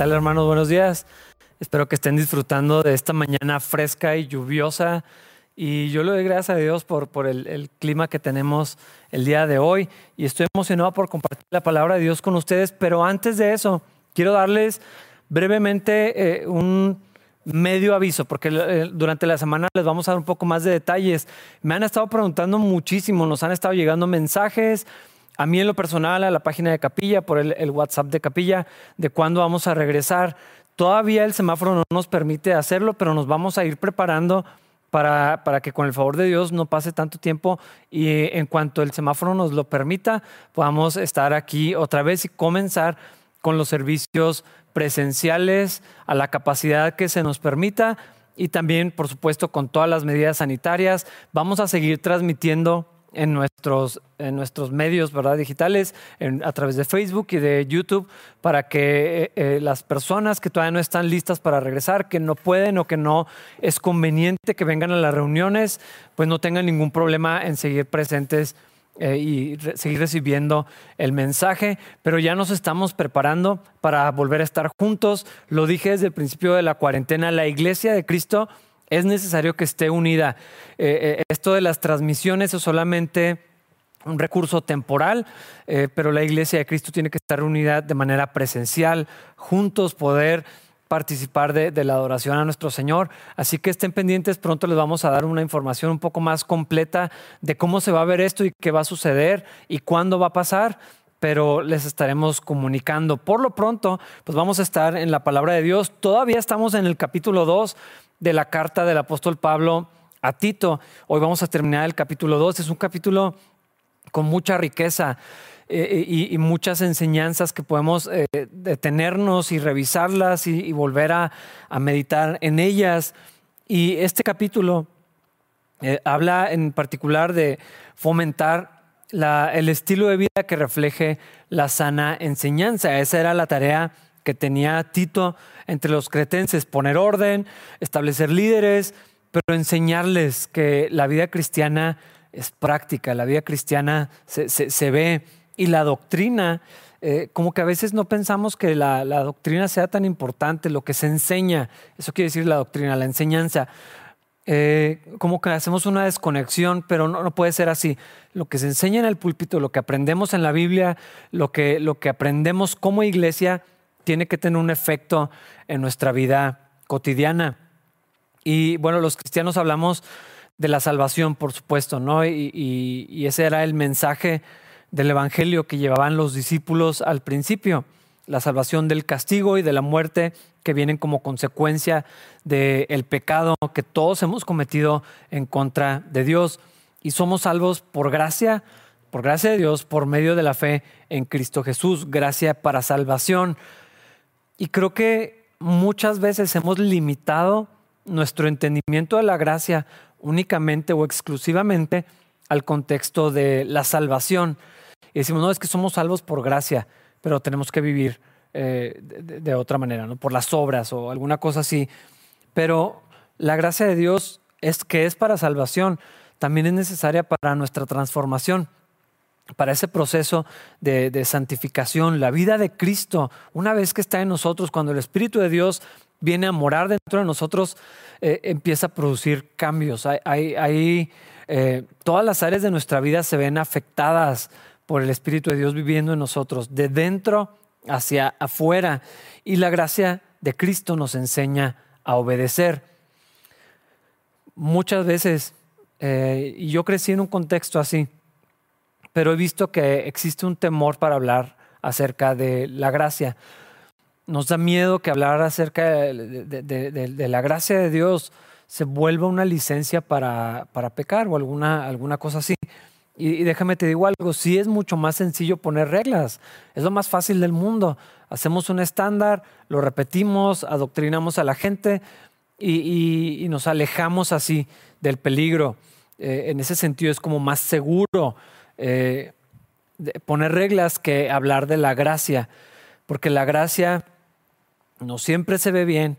tal hermanos? Buenos días. Espero que estén disfrutando de esta mañana fresca y lluviosa. Y yo le doy gracias a Dios por, por el, clima que tenemos el día de hoy. Y estoy emocionado por compartir la palabra de Dios con ustedes. Pero antes de eso, quiero darles brevemente eh, un medio aviso, porque eh, durante la semana les vamos a dar un poco más de detalles. Me han estado preguntando muchísimo, nos han estado llegando mensajes, a mí en lo personal, a la página de Capilla, por el, WhatsApp de Capilla, de cuándo vamos a regresar. Todavía el semáforo no nos permite hacerlo, pero nos vamos a ir preparando para, para, que con el favor de Dios no pase tanto tiempo y en cuanto el semáforo nos lo permita, podamos estar aquí otra vez y comenzar con los servicios presenciales a la capacidad que se nos permita y también, por supuesto, con todas las medidas sanitarias. Vamos a seguir transmitiendo en nuestros, en nuestros medios ¿verdad? digitales, a través de Facebook y de YouTube, para que eh, eh, las personas que todavía no están listas para regresar, que no pueden o que no es conveniente que vengan a las reuniones, pues no tengan ningún problema en seguir presentes eh, y seguir recibiendo el mensaje, pero ya nos estamos preparando para volver a estar juntos. Lo dije desde el principio de la cuarentena, la iglesia de Cristo es necesario que esté unida. Eh, eh, esto de las transmisiones es solamente un recurso temporal, eh, pero la iglesia de Cristo tiene que estar unida de manera presencial, juntos poder participar de, de, la adoración a nuestro Señor. Así que estén pendientes, pronto les vamos a dar una información un poco más completa de cómo se va a ver esto y qué va a suceder y cuándo va a pasar pero les estaremos comunicando. Por lo pronto, pues vamos a estar en la palabra de Dios. Todavía estamos en el capítulo 2 de la carta del apóstol Pablo a Tito. Hoy vamos a terminar el capítulo 2. Es un capítulo con mucha riqueza eh, y, muchas enseñanzas que podemos eh, detenernos y revisarlas y, volver a, meditar en ellas. Y este capítulo eh, habla en particular de fomentar el estilo de vida que refleje la sana enseñanza. Esa era la tarea que tenía Tito entre los cretenses, poner orden, establecer líderes, pero enseñarles que la vida cristiana es práctica, la vida cristiana se, ve y la doctrina, eh, como que a veces no pensamos que la, doctrina sea tan importante, lo que se enseña, eso quiere decir la doctrina, la enseñanza. Eh, como que hacemos una desconexión, pero no, no, puede ser así. Lo que se enseña en el púlpito, lo que aprendemos en la Biblia, lo que, lo que aprendemos como iglesia, tiene que tener un efecto en nuestra vida cotidiana. Y bueno, los cristianos hablamos de la salvación, por supuesto, ¿no? Y, ese era el mensaje del Evangelio que llevaban los discípulos al principio, la salvación del castigo y de la muerte que vienen como consecuencia del pecado que todos hemos cometido en contra de Dios. Y somos salvos por gracia, por gracia de Dios, por medio de la fe en Cristo Jesús, gracia para salvación y creo que muchas veces hemos limitado nuestro entendimiento de la gracia únicamente o exclusivamente al contexto de la salvación. Y decimos, no, es que somos salvos por gracia, pero tenemos que vivir eh, de, otra manera, ¿no? por las obras o alguna cosa así. Pero la gracia de Dios es que es para salvación, también es necesaria para nuestra transformación para ese proceso de, santificación, la vida de Cristo, una vez que está en nosotros, cuando el Espíritu de Dios viene a morar dentro de nosotros, eh, empieza a producir cambios. Eh, todas las áreas de nuestra vida se ven afectadas por el Espíritu de Dios viviendo en nosotros, de dentro hacia afuera. Y la gracia de Cristo nos enseña a obedecer. Muchas veces, eh, yo crecí en un contexto así, pero he visto que existe un temor para hablar acerca de la gracia. Nos da miedo que hablar acerca de, la gracia de Dios se vuelva una licencia para, para pecar o alguna, alguna cosa así. Y, déjame te digo algo, sí es mucho más sencillo poner reglas, es lo más fácil del mundo. Hacemos un estándar, lo repetimos, adoctrinamos a la gente y, nos alejamos así del peligro. Eh, en ese sentido es como más seguro eh, poner reglas que hablar de la gracia, porque la gracia no siempre se ve bien,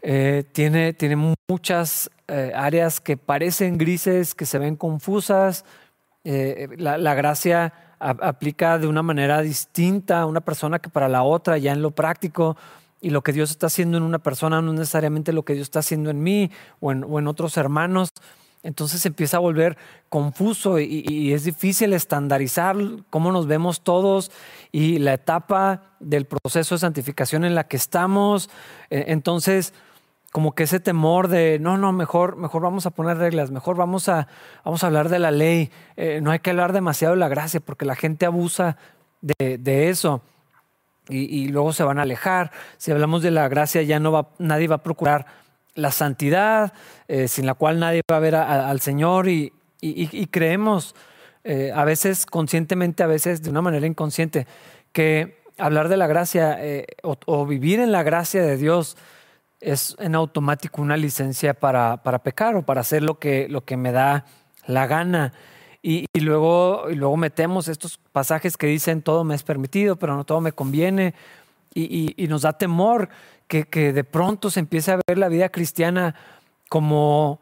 eh, tiene, tiene, muchas eh, áreas que parecen grises, que se ven confusas. La, gracia aplica de una manera distinta a una persona que para la otra, ya en lo práctico. y lo que Dios está haciendo en una persona no es necesariamente lo que Dios está haciendo en mí o en, otros hermanos. Entonces empieza a volver confuso y, es difícil estandarizar cómo nos vemos todos y la etapa del proceso de santificación en la que estamos. E, entonces, como que ese temor de, no, no, mejor, mejor vamos a poner reglas, mejor vamos a, vamos a hablar de la ley, eh, no hay que hablar demasiado de la gracia porque la gente abusa de, de eso y, luego se van a alejar. Si hablamos de la gracia, ya no va, nadie va a procurar la santidad, eh, sin la cual nadie va a ver al Señor y, creemos eh, a veces conscientemente, a veces de una manera inconsciente, que hablar de la gracia eh, o, vivir en la gracia de Dios es en automático una licencia para, para pecar o para hacer lo que, lo que me da la gana. Y, luego, y luego metemos estos pasajes que dicen todo me es permitido, pero no todo me conviene. Y, nos da temor que, de pronto se empiece a ver la vida cristiana como,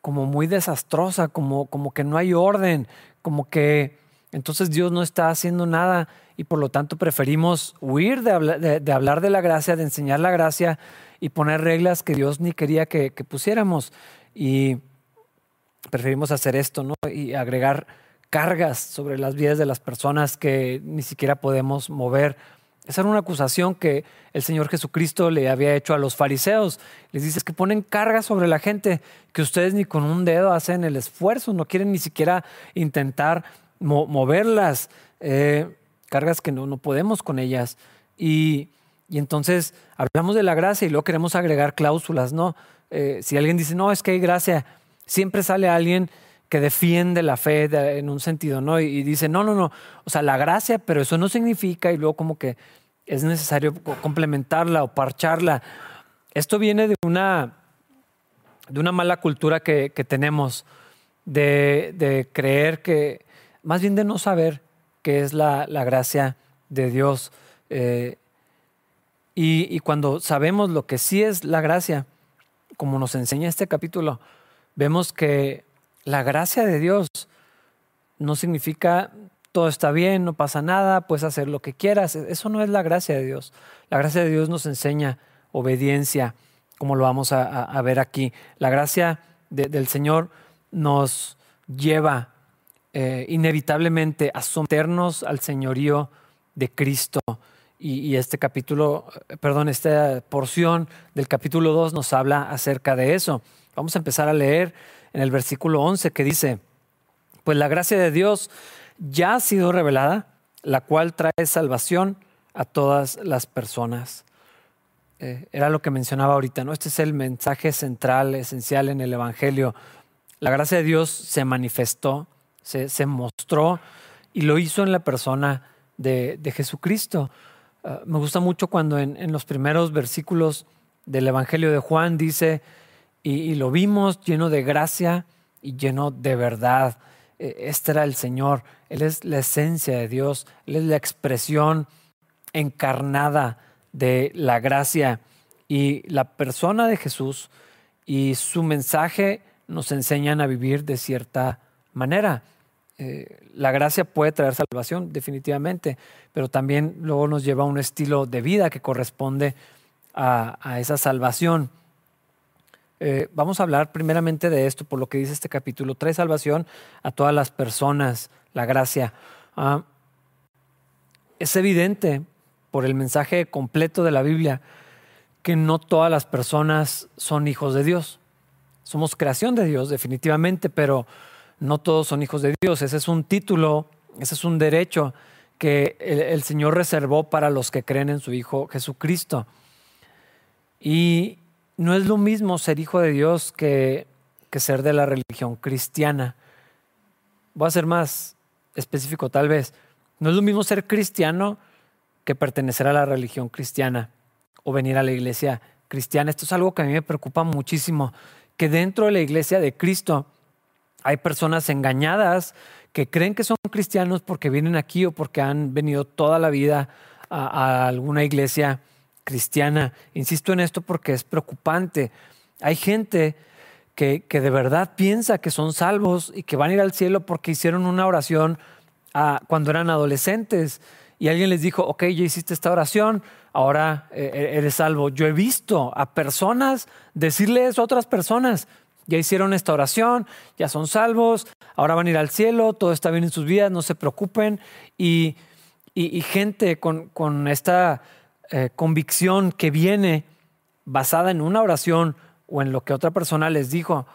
como muy desastrosa, como, como que no hay orden, como que entonces Dios no está haciendo nada y por lo tanto preferimos huir de, hablar de la gracia, de enseñar la gracia y poner reglas que Dios ni quería que, que pusiéramos. Y, preferimos hacer esto, ¿no? Y agregar cargas sobre las vidas de las personas que ni siquiera podemos mover. Esa era una acusación que el Señor Jesucristo le había hecho a los fariseos. Les dice que ponen cargas sobre la gente que ustedes ni con un dedo hacen el esfuerzo, no quieren ni siquiera intentar moverlas, eh, cargas que no, no, podemos con ellas. Y, y, entonces hablamos de la gracia y luego queremos agregar cláusulas, ¿no? Eh, si alguien dice, no, es que hay gracia, siempre sale alguien que defiende la fe en un sentido, ¿no? Y, dice, no, no, no, o sea, la gracia, pero eso no significa, y luego como que es necesario complementarla o parcharla. Esto viene de una, de una mala cultura que, tenemos, de, creer que, más bien de no saber qué es la, gracia de Dios. Eh, y, y cuando sabemos lo que sí es la gracia, como nos enseña este capítulo, vemos que la gracia de Dios no significa todo está bien, no pasa nada, puedes hacer lo que quieras. Eso no es la gracia de Dios. La gracia de Dios nos enseña obediencia, como lo vamos a, ver aquí. La gracia del Señor nos lleva eh, inevitablemente a someternos al señorío de Cristo. Y, este capítulo, perdón, esta porción del capítulo 2 nos habla acerca de eso. Vamos a empezar a leer en el versículo 11 que dice, pues la gracia de Dios ya ha sido revelada, la cual trae salvación a todas las personas. Eh, era lo que mencionaba ahorita, ¿no? Este es el mensaje central, esencial en el Evangelio. La gracia de Dios se manifestó, se, mostró y lo hizo en la persona de, Jesucristo. Ah, me gusta mucho cuando en, en los primeros versículos del Evangelio de Juan dice, y, lo vimos lleno de gracia y lleno de verdad. E, este era el Señor, Él es la esencia de Dios, Él es la expresión encarnada de la gracia. Y la persona de Jesús y su mensaje nos enseñan a vivir de cierta manera. Eh, la gracia puede traer salvación, definitivamente, pero también luego nos lleva a un estilo de vida que corresponde a esa salvación. Eh, vamos a hablar primeramente de esto, por lo que dice este capítulo. Trae salvación a todas las personas, la gracia. Ah, es evidente por el mensaje completo de la Biblia que no todas las personas son hijos de Dios. Somos creación de Dios, definitivamente, pero no todos son hijos de Dios. Ese es un título, ese es un derecho que el Señor reservó para los que creen en su Hijo Jesucristo. Y no es lo mismo ser hijo de Dios que, que ser de la religión cristiana. Voy a ser más específico tal vez. No es lo mismo ser cristiano que pertenecer a la religión cristiana o venir a la iglesia cristiana. Esto es algo que a mí me preocupa muchísimo, que dentro de la iglesia de Cristo hay personas engañadas que creen que son cristianos porque vienen aquí o porque han venido toda la vida a, a alguna iglesia cristiana. Insisto en esto porque es preocupante. Hay gente que, que, de verdad piensa que son salvos y que van a ir al cielo porque hicieron una oración ah, cuando eran adolescentes y alguien les dijo, ok, ya hiciste esta oración, ahora eh, eh, eres salvo. Yo he visto a personas decirle eso a otras personas. Ya hicieron esta oración, ya son salvos, ahora van a ir al cielo, todo está bien en sus vidas, no se preocupen. Y, gente con, esta eh, convicción que viene basada en una oración o en lo que otra persona les dijo,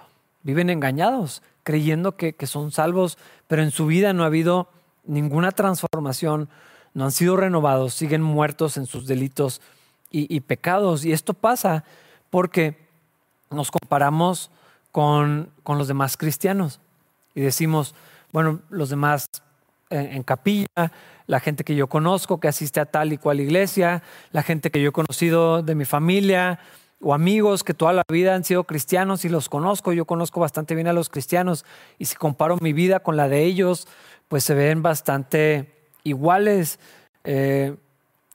viven engañados, creyendo que, que son salvos, pero en su vida no ha habido ninguna transformación, no han sido renovados, siguen muertos en sus delitos y, pecados. Y esto pasa porque nos comparamos con, los demás cristianos y decimos, bueno, los demás en, capilla, la gente que yo conozco que asiste a tal y cual iglesia, la gente que yo he conocido de mi familia o amigos que toda la vida han sido cristianos y los conozco, yo conozco bastante bien a los cristianos y si comparo mi vida con la de ellos, pues se ven bastante iguales. Eh,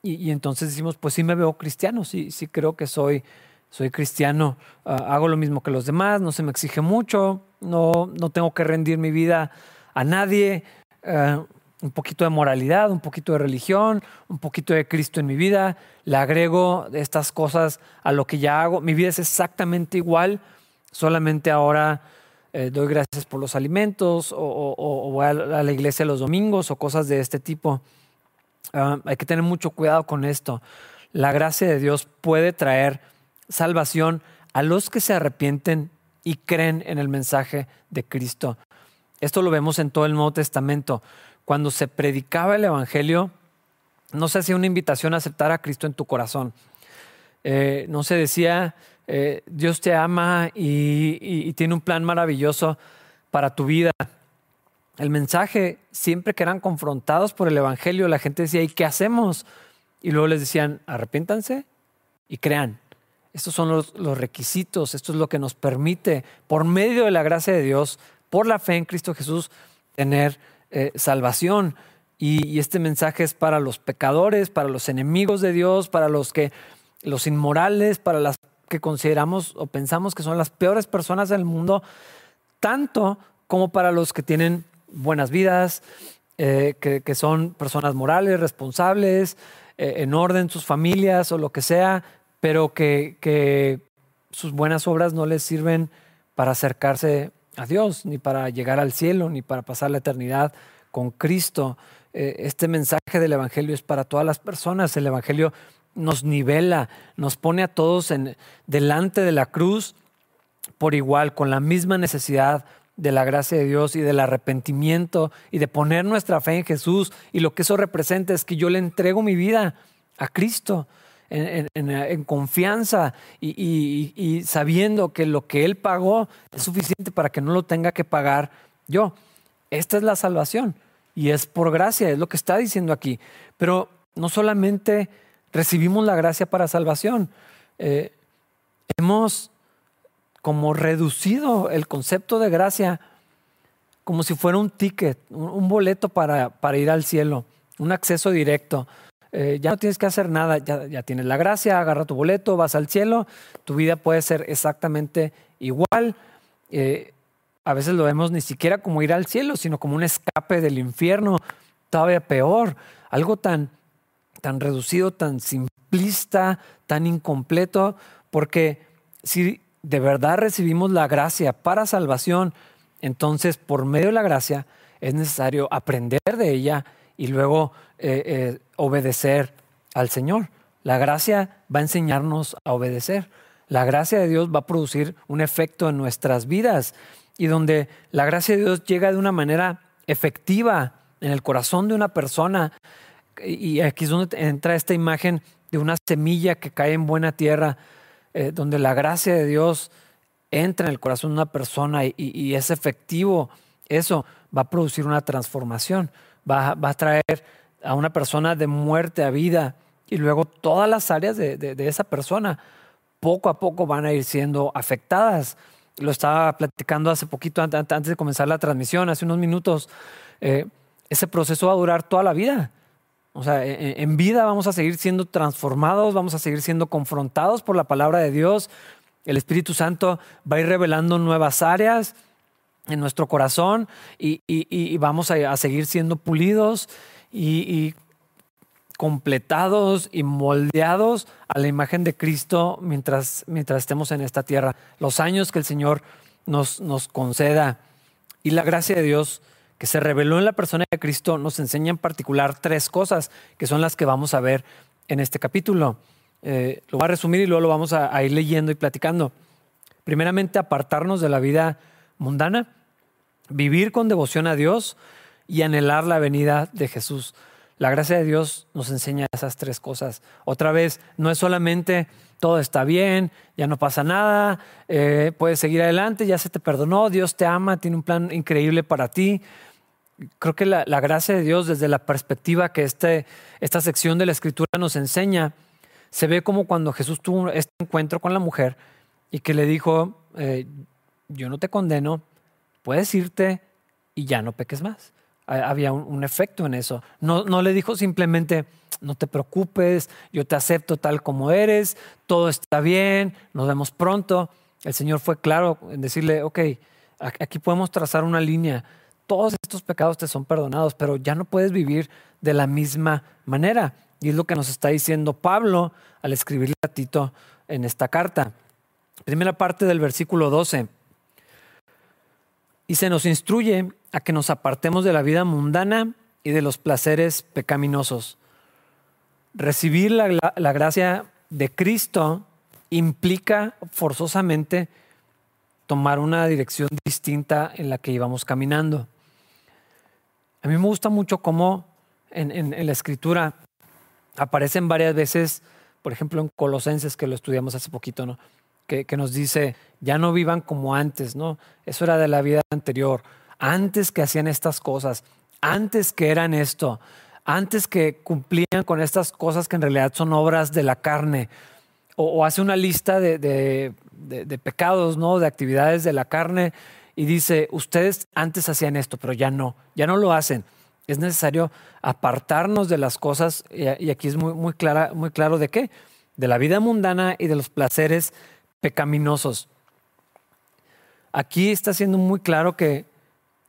y, entonces decimos, pues sí me veo cristiano, sí, sí creo que soy, soy cristiano, ah, hago lo mismo que los demás, no se me exige mucho, no, no tengo que rendir mi vida a nadie, eh, un poquito de moralidad, un poquito de religión, un poquito de Cristo en mi vida, le agrego estas cosas a lo que ya hago, mi vida es exactamente igual, solamente ahora eh, doy gracias por los alimentos o, voy a la iglesia los domingos o cosas de este tipo. Ah, hay que tener mucho cuidado con esto. La gracia de Dios puede traer salvación a los que se arrepienten y creen en el mensaje de Cristo. Esto lo vemos en todo el Nuevo Testamento. Cuando se predicaba el Evangelio, no se hacía una invitación a aceptar a Cristo en tu corazón. Eh, no se decía, eh, Dios te ama y, tiene un plan maravilloso para tu vida. El mensaje, siempre que eran confrontados por el Evangelio, la gente decía, ¿y qué hacemos? Y luego les decían, arrepiéntanse y crean. Estos son los, requisitos, esto es lo que nos permite, por medio de la gracia de Dios, por la fe en Cristo Jesús, tener eh, salvación. y, este mensaje es para los pecadores, para los enemigos de Dios, para los que los inmorales, para las que consideramos o pensamos que son las peores personas del mundo, tanto como para los que tienen buenas vidas, eh, que, son personas morales, responsables, eh, en orden sus familias o lo que sea, pero que, que sus buenas obras no les sirven para acercarse a Dios, ni para llegar al cielo, ni para pasar la eternidad con Cristo. Eh, este mensaje del Evangelio es para todas las personas. El Evangelio nos nivela, nos pone a todos en, delante de la cruz por igual, con la misma necesidad de la gracia de Dios y del arrepentimiento y de poner nuestra fe en Jesús. Y lo que eso representa es que yo le entrego mi vida a Cristo en, confianza y, sabiendo que lo que Él pagó es suficiente para que no lo tenga que pagar yo. Esta es la salvación y es por gracia, es lo que está diciendo aquí. Pero no solamente recibimos la gracia para salvación. Eh, hemos como reducido el concepto de gracia como si fuera un ticket, un, boleto para, para, ir al cielo, un acceso directo. Eh, ya no tienes que hacer nada, ya, tienes la gracia, agarra tu boleto, vas al cielo, tu vida puede ser exactamente igual. Eh, a veces lo vemos ni siquiera como ir al cielo, sino como un escape del infierno, todavía peor, algo tan tan reducido, tan simplista, tan incompleto, porque si de verdad recibimos la gracia para salvación, entonces por medio de la gracia es necesario aprender de ella y luego eh, obedecer al Señor. La gracia va a enseñarnos a obedecer. La gracia de Dios va a producir un efecto en nuestras vidas y donde la gracia de Dios llega de una manera efectiva en el corazón de una persona, y aquí es donde entra esta imagen de una semilla que cae en buena tierra, eh, donde la gracia de Dios entra en el corazón de una persona y, es efectivo, eso va a producir una transformación, va, a traer a una persona de muerte a vida y luego todas las áreas de, esa persona poco a poco van a ir siendo afectadas. Lo estaba platicando hace poquito, antes de comenzar la transmisión, hace unos minutos. Eh, ese proceso va a durar toda la vida. O sea, e, e, en vida vamos a seguir siendo transformados, vamos a seguir siendo confrontados por la palabra de Dios. El Espíritu Santo va a ir revelando nuevas áreas en nuestro corazón y, vamos a, seguir siendo pulidos y, completados y moldeados a la imagen de Cristo mientras, mientras estemos en esta tierra. Los años que el Señor nos, nos conceda y la gracia de Dios que se reveló en la persona de Cristo nos enseña en particular tres cosas que son las que vamos a ver en este capítulo. Eh, lo voy a resumir y luego lo vamos a, a ir leyendo y platicando. Primeramente, apartarnos de la vida mundana, vivir con devoción a Dios y anhelar la venida de Jesús. La gracia de Dios nos enseña esas tres cosas. Otra vez, no es solamente todo está bien, ya no pasa nada, eh, puedes seguir adelante, ya se te perdonó, Dios te ama, tiene un plan increíble para ti. Creo que la, gracia de Dios desde la perspectiva que este, esta sección de la escritura nos enseña, se ve como cuando Jesús tuvo este encuentro con la mujer y que le dijo, eh, yo no te condeno, puedes irte y ya no peques más había un, efecto en eso. No, no le dijo simplemente, no te preocupes, yo te acepto tal como eres, todo está bien, nos vemos pronto. El Señor fue claro en decirle, ok, aquí podemos trazar una línea, todos estos pecados te son perdonados, pero ya no puedes vivir de la misma manera. Y es lo que nos está diciendo Pablo al escribirle a Tito en esta carta. Primera parte del versículo 12. Y se nos instruye a que nos apartemos de la vida mundana y de los placeres pecaminosos. Recibir la, gracia de Cristo implica forzosamente tomar una dirección distinta en la que íbamos caminando. A mí me gusta mucho cómo en, la escritura aparecen varias veces, por ejemplo en Colosenses, que lo estudiamos hace poquito, ¿no? Que, nos dice, ya no vivan como antes, ¿no? Eso era de la vida anterior antes que hacían estas cosas, antes que eran esto, antes que cumplían con estas cosas que en realidad son obras de la carne, o, hace una lista de, pecados, ¿no? de actividades de la carne, y dice, ustedes antes hacían esto, pero ya no, ya no lo hacen. Es necesario apartarnos de las cosas, y aquí es muy, muy, clara, muy claro de qué, de la vida mundana y de los placeres pecaminosos. Aquí está siendo muy claro que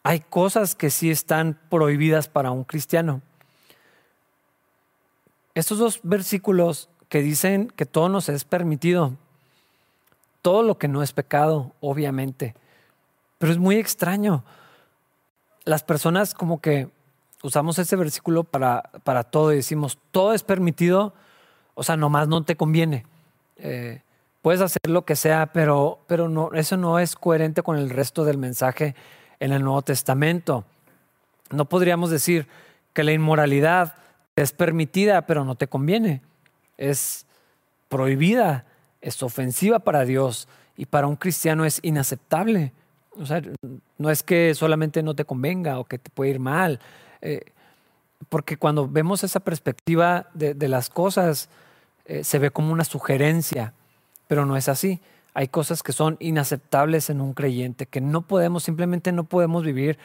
hay cosas que sí están prohibidas para un cristiano. Estos dos versículos que dicen que todo nos es permitido, todo lo que no es pecado, obviamente, pero es muy extraño. Las personas como que usamos ese versículo para, para todo y decimos, todo es permitido, o sea, nomás no te conviene. Eh, puedes hacer lo que sea, pero, pero no, eso no es coherente con el resto del mensaje en el Nuevo Testamento. No podríamos decir que la inmoralidad es permitida, pero no te conviene. Es prohibida, es ofensiva para Dios y para un cristiano es inaceptable. O sea, no es que solamente no te convenga o que te puede ir mal, eh, porque cuando vemos esa perspectiva de, las cosas, eh, se ve como una sugerencia, pero no es así hay cosas que son inaceptables en un creyente, que no podemos, simplemente no podemos vivir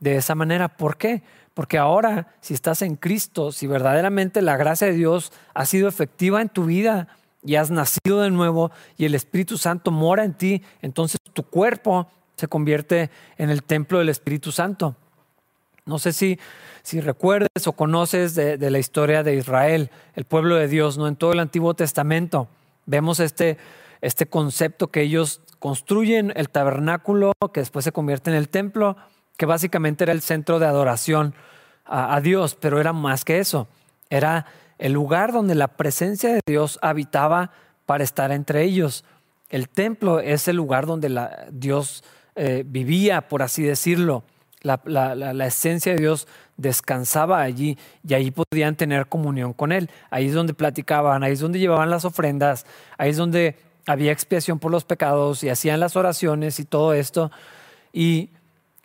de esa manera. ¿Por qué? Porque ahora, si estás en Cristo, si verdaderamente la gracia de Dios ha sido efectiva en tu vida y has nacido de nuevo y el Espíritu Santo mora en ti, entonces tu cuerpo se convierte en el templo del Espíritu Santo. No sé si, si recuerdes o conoces de, de la historia de Israel, el pueblo de Dios, ¿no? En todo el Antiguo Testamento vemos este este concepto que ellos construyen el tabernáculo, que después se convierte en el templo, que básicamente era el centro de adoración a, Dios, pero era más que eso, era el lugar donde la presencia de Dios habitaba para estar entre ellos. El templo es el lugar donde la, Dios eh, vivía, por así decirlo. La, la, esencia de Dios descansaba allí y ahí podían tener comunión con Él. Ahí es donde platicaban, ahí es donde llevaban las ofrendas, ahí es donde había expiación por los pecados y hacían las oraciones y todo esto. Y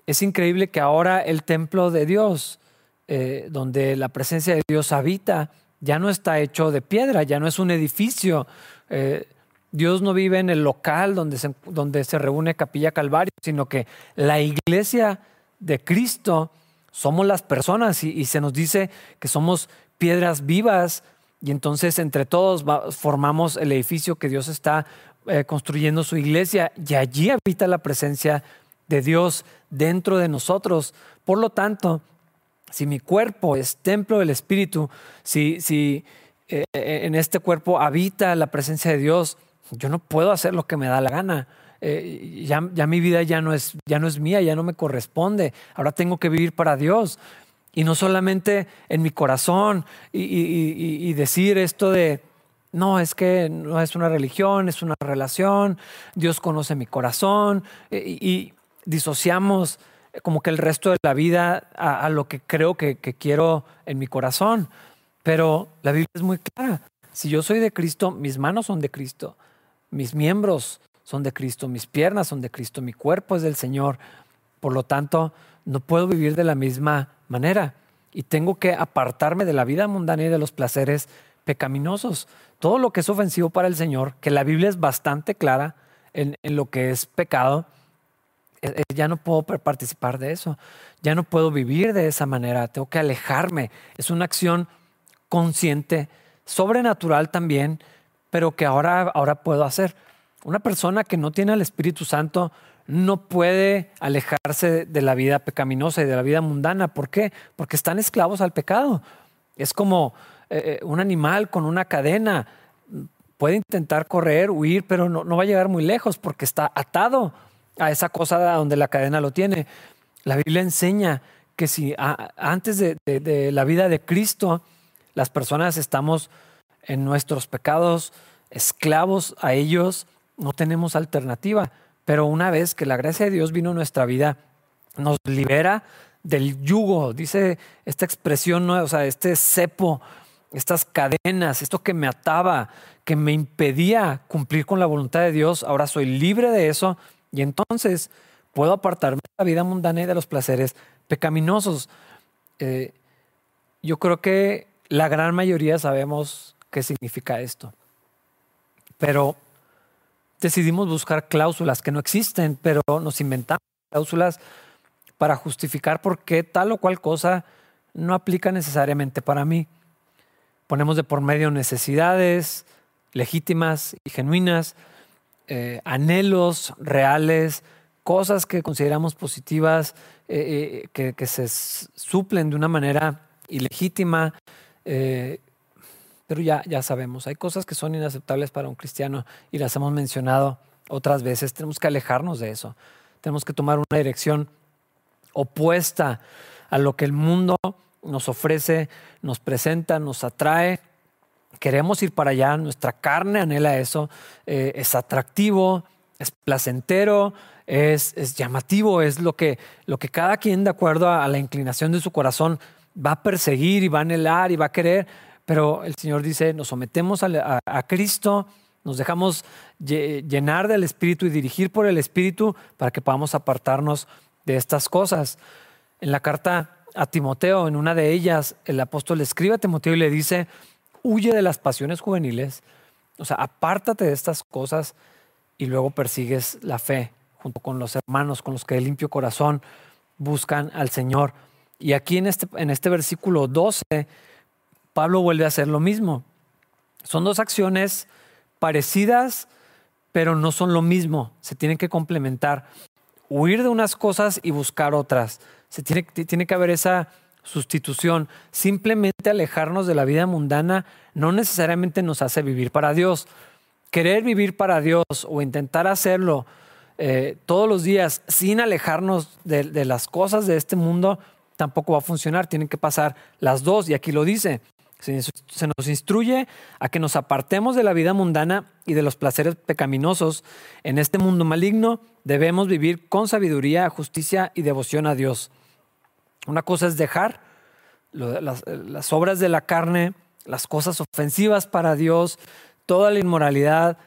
es increíble que ahora el templo de Dios, eh, donde la presencia de Dios habita, ya no está hecho de piedra, ya no es un edificio. Eh, Dios no vive en el local donde donde se reúne Capilla Calvario, sino que la iglesia de Cristo somos las personas y se nos dice que somos piedras vivas y entonces entre todos formamos el edificio que Dios está eh, construyendo su iglesia y allí habita la presencia de Dios dentro de nosotros. Por lo tanto, si mi cuerpo es templo del Espíritu, si, si eh, en este cuerpo habita la presencia de Dios, yo no puedo hacer lo que me da la gana. Eh, ya, ya, mi vida ya no, es, ya no es mía, ya no me corresponde. Ahora tengo que vivir para Dios. Y no solamente en mi corazón y, decir esto de, no, es que no es una religión, es una relación, Dios conoce mi corazón eh, y, disociamos como que el resto de la vida a, lo que creo que, quiero en mi corazón. Pero la Biblia es muy clara. Si yo soy de Cristo, mis manos son de Cristo, mis miembros son de Cristo, mis piernas son de Cristo, mi cuerpo es del Señor. Por lo tanto, no puedo vivir de la misma manera y tengo que apartarme de la vida mundana y de los placeres pecaminosos. Todo lo que es ofensivo para el Señor, que la Biblia es bastante clara en, lo que es pecado, eh, eh, ya no puedo participar de eso, ya no puedo vivir de esa manera, tengo que alejarme. Es una acción consciente, sobrenatural también, pero que ahora, ahora puedo hacer. Una persona que no tiene al Espíritu Santo no puede alejarse de la vida pecaminosa y de la vida mundana. ¿Por qué? Porque están esclavos al pecado. Es como eh, eh, un animal con una cadena. Puede intentar correr, huir, pero no, va a llegar muy lejos porque está atado a esa cosa donde la cadena lo tiene. La Biblia enseña que si antes de, de, la vida de Cristo, las personas estamos en nuestros pecados, esclavos a ellos, no tenemos alternativa. Pero una vez que la gracia de Dios vino a nuestra vida, nos libera del yugo, dice esta expresión, o sea, este cepo estas cadenas, esto que me ataba, que me impedía cumplir con la voluntad de Dios, ahora soy libre de eso y entonces puedo apartarme de la vida mundana y de los placeres pecaminosos. Eh, yo creo que la gran mayoría sabemos qué significa esto, pero decidimos buscar cláusulas que no existen, pero nos inventamos cláusulas para justificar por qué tal o cual cosa no aplica necesariamente para mí. Ponemos de por medio necesidades legítimas y genuinas, eh, anhelos reales, cosas que consideramos positivas, eh, eh, que, se suplen de una manera ilegítima. Pero ya, ya sabemos, hay cosas que son inaceptables para un cristiano y las hemos mencionado otras veces. Tenemos que alejarnos de eso. Tenemos que tomar una dirección opuesta a lo que el mundo nos ofrece, nos presenta, nos atrae. Queremos ir para allá, nuestra carne anhela eso, eh, es atractivo, es placentero, es, es, llamativo, es lo que, lo que cada quien de acuerdo a, la inclinación de su corazón va a perseguir y va a anhelar y va a querer, pero el Señor dice, nos sometemos a, Cristo, nos dejamos llenar del Espíritu y dirigir por el Espíritu para que podamos apartarnos de estas cosas. En la carta a Timoteo, en una de ellas, el apóstol escribe a Timoteo y le dice, huye de las pasiones juveniles, o sea, apártate de estas cosas y luego persigues la fe junto con los hermanos, con los que de limpio corazón buscan al Señor. Y aquí en este, en este versículo 12, Pablo vuelve a hacer lo mismo. Son dos acciones parecidas, pero no son lo mismo. Se tienen que complementar. Huir de unas cosas y buscar otras. Se tiene, tiene que haber esa sustitución. Simplemente alejarnos de la vida mundana no necesariamente nos hace vivir para Dios. Querer vivir para Dios o intentar hacerlo eh, todos los días sin alejarnos de, las cosas de este mundo tampoco va a funcionar. Tienen que pasar las dos y aquí lo dice. Se, nos instruye a que nos apartemos de la vida mundana y de los placeres pecaminosos. En este mundo maligno debemos vivir con sabiduría, justicia y devoción a Dios. Una cosa es dejar las, obras de la carne, las cosas ofensivas para Dios, toda la inmoralidad,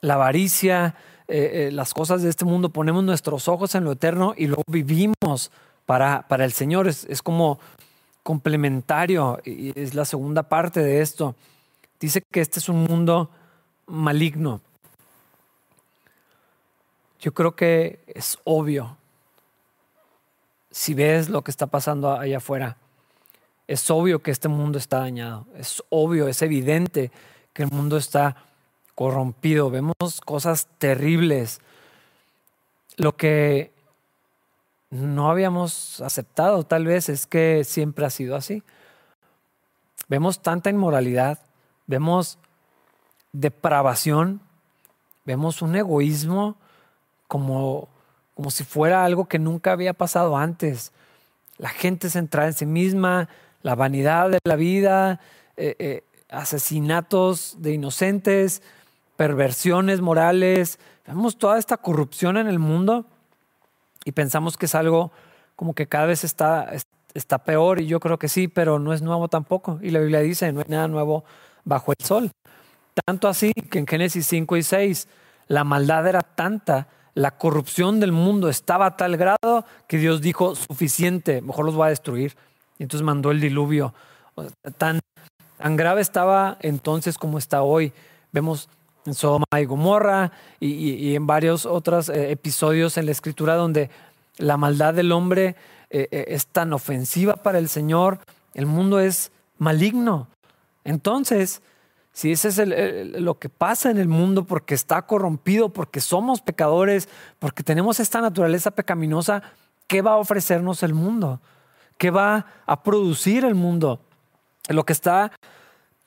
la avaricia, eh, eh, las cosas de este mundo, ponemos nuestros ojos en lo eterno y luego vivimos para, para el Señor. Es, es, como complementario y es la segunda parte de esto. Dice que este es un mundo maligno. Yo creo que es obvio si ves lo que está pasando allá afuera, es obvio que este mundo está dañado, es obvio, es evidente que el mundo está corrompido, vemos cosas terribles. Lo que no habíamos aceptado, tal vez es que siempre ha sido así. Vemos tanta inmoralidad, vemos depravación, vemos un egoísmo como, como si fuera algo que nunca había pasado antes. La gente centrada en sí misma, la vanidad de la vida, eh, eh, asesinatos de inocentes, perversiones morales. Vemos toda esta corrupción en el mundo y pensamos que es algo como que cada vez está, está peor y yo creo que sí, pero no es nuevo tampoco. Y la Biblia dice, no hay nada nuevo bajo el sol. Tanto así que en Génesis 5 y 6 la maldad era tanta, la corrupción del mundo estaba a tal grado que Dios dijo, suficiente, mejor los voy a destruir. Y entonces mandó el diluvio. Tan, tan grave estaba entonces como está hoy. Vemos en Sodoma y Gomorra y, en varios otros eh, episodios en la escritura donde la maldad del hombre eh, eh, es tan ofensiva para el Señor, el mundo es maligno. Entonces, si ese es lo que pasa en el mundo porque está corrompido, porque somos pecadores, porque tenemos esta naturaleza pecaminosa, ¿qué va a ofrecernos el mundo? ¿Qué va a producir el mundo? Lo que está